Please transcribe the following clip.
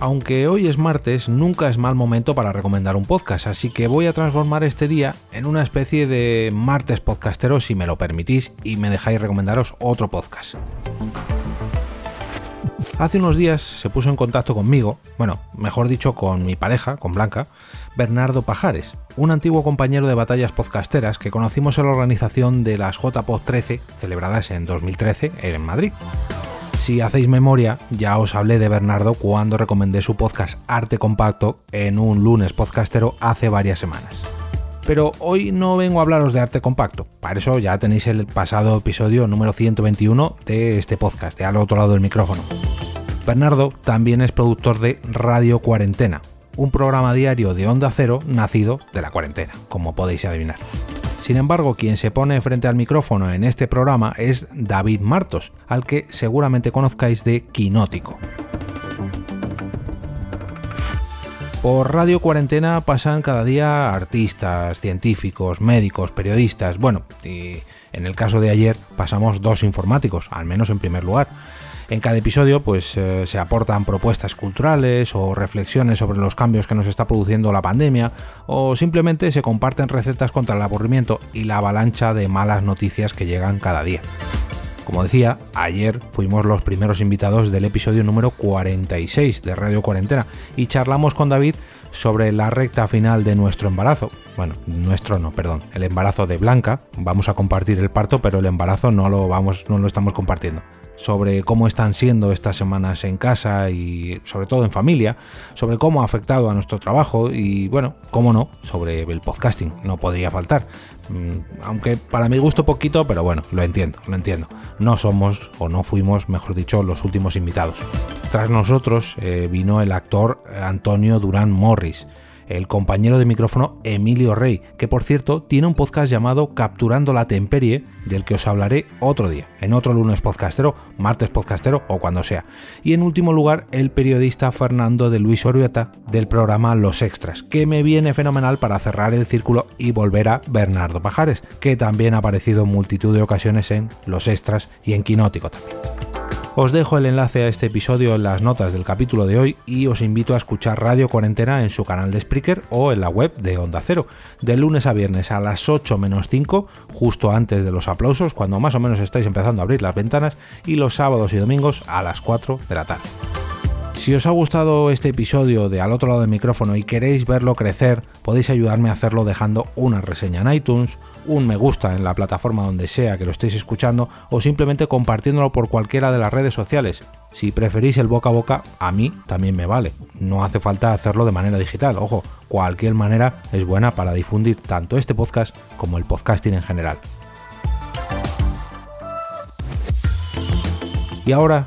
Aunque hoy es martes, nunca es mal momento para recomendar un podcast, así que voy a transformar este día en una especie de martes podcastero si me lo permitís y me dejáis recomendaros otro podcast. Hace unos días se puso en contacto conmigo, bueno, mejor dicho con mi pareja, con Blanca, Bernardo Pajares, un antiguo compañero de batallas podcasteras que conocimos en la organización de las JPod 13, celebradas en 2013 en Madrid. Si hacéis memoria, ya os hablé de Bernardo cuando recomendé su podcast Arte Compacto en un lunes podcastero hace varias semanas. Pero hoy no vengo a hablaros de arte compacto, para eso ya tenéis el pasado episodio número 121 de este podcast, de al otro lado del micrófono. Bernardo también es productor de Radio Cuarentena, un programa diario de Onda Cero nacido de la cuarentena, como podéis adivinar. Sin embargo, quien se pone frente al micrófono en este programa es David Martos, al que seguramente conozcáis de Quinótico. Por Radio Cuarentena pasan cada día artistas, científicos, médicos, periodistas, bueno, y en el caso de ayer pasamos dos informáticos, al menos en primer lugar. En cada episodio pues eh, se aportan propuestas culturales o reflexiones sobre los cambios que nos está produciendo la pandemia o simplemente se comparten recetas contra el aburrimiento y la avalancha de malas noticias que llegan cada día. Como decía, ayer fuimos los primeros invitados del episodio número 46 de Radio Cuarentena y charlamos con David sobre la recta final de nuestro embarazo. Bueno, nuestro no, perdón, el embarazo de Blanca. Vamos a compartir el parto, pero el embarazo no lo vamos, no lo estamos compartiendo sobre cómo están siendo estas semanas en casa y sobre todo en familia, sobre cómo ha afectado a nuestro trabajo y bueno, cómo no, sobre el podcasting, no podría faltar. Mm, aunque para mi gusto poquito, pero bueno, lo entiendo, lo entiendo. No somos o no fuimos, mejor dicho, los últimos invitados. Tras nosotros eh, vino el actor Antonio Durán Morris el compañero de micrófono Emilio Rey, que por cierto tiene un podcast llamado Capturando la Temperie, del que os hablaré otro día, en otro lunes podcastero, martes podcastero o cuando sea. Y en último lugar, el periodista Fernando de Luis Oriota del programa Los Extras, que me viene fenomenal para cerrar el círculo y volver a Bernardo Pajares, que también ha aparecido en multitud de ocasiones en Los Extras y en Quinótico también. Os dejo el enlace a este episodio en las notas del capítulo de hoy y os invito a escuchar Radio Cuarentena en su canal de Spreaker o en la web de Onda Cero, de lunes a viernes a las 8 menos 5, justo antes de los aplausos, cuando más o menos estáis empezando a abrir las ventanas, y los sábados y domingos a las 4 de la tarde. Si os ha gustado este episodio de Al otro lado del micrófono y queréis verlo crecer, podéis ayudarme a hacerlo dejando una reseña en iTunes, un me gusta en la plataforma donde sea que lo estéis escuchando o simplemente compartiéndolo por cualquiera de las redes sociales. Si preferís el boca a boca, a mí también me vale. No hace falta hacerlo de manera digital. Ojo, cualquier manera es buena para difundir tanto este podcast como el podcasting en general. Y ahora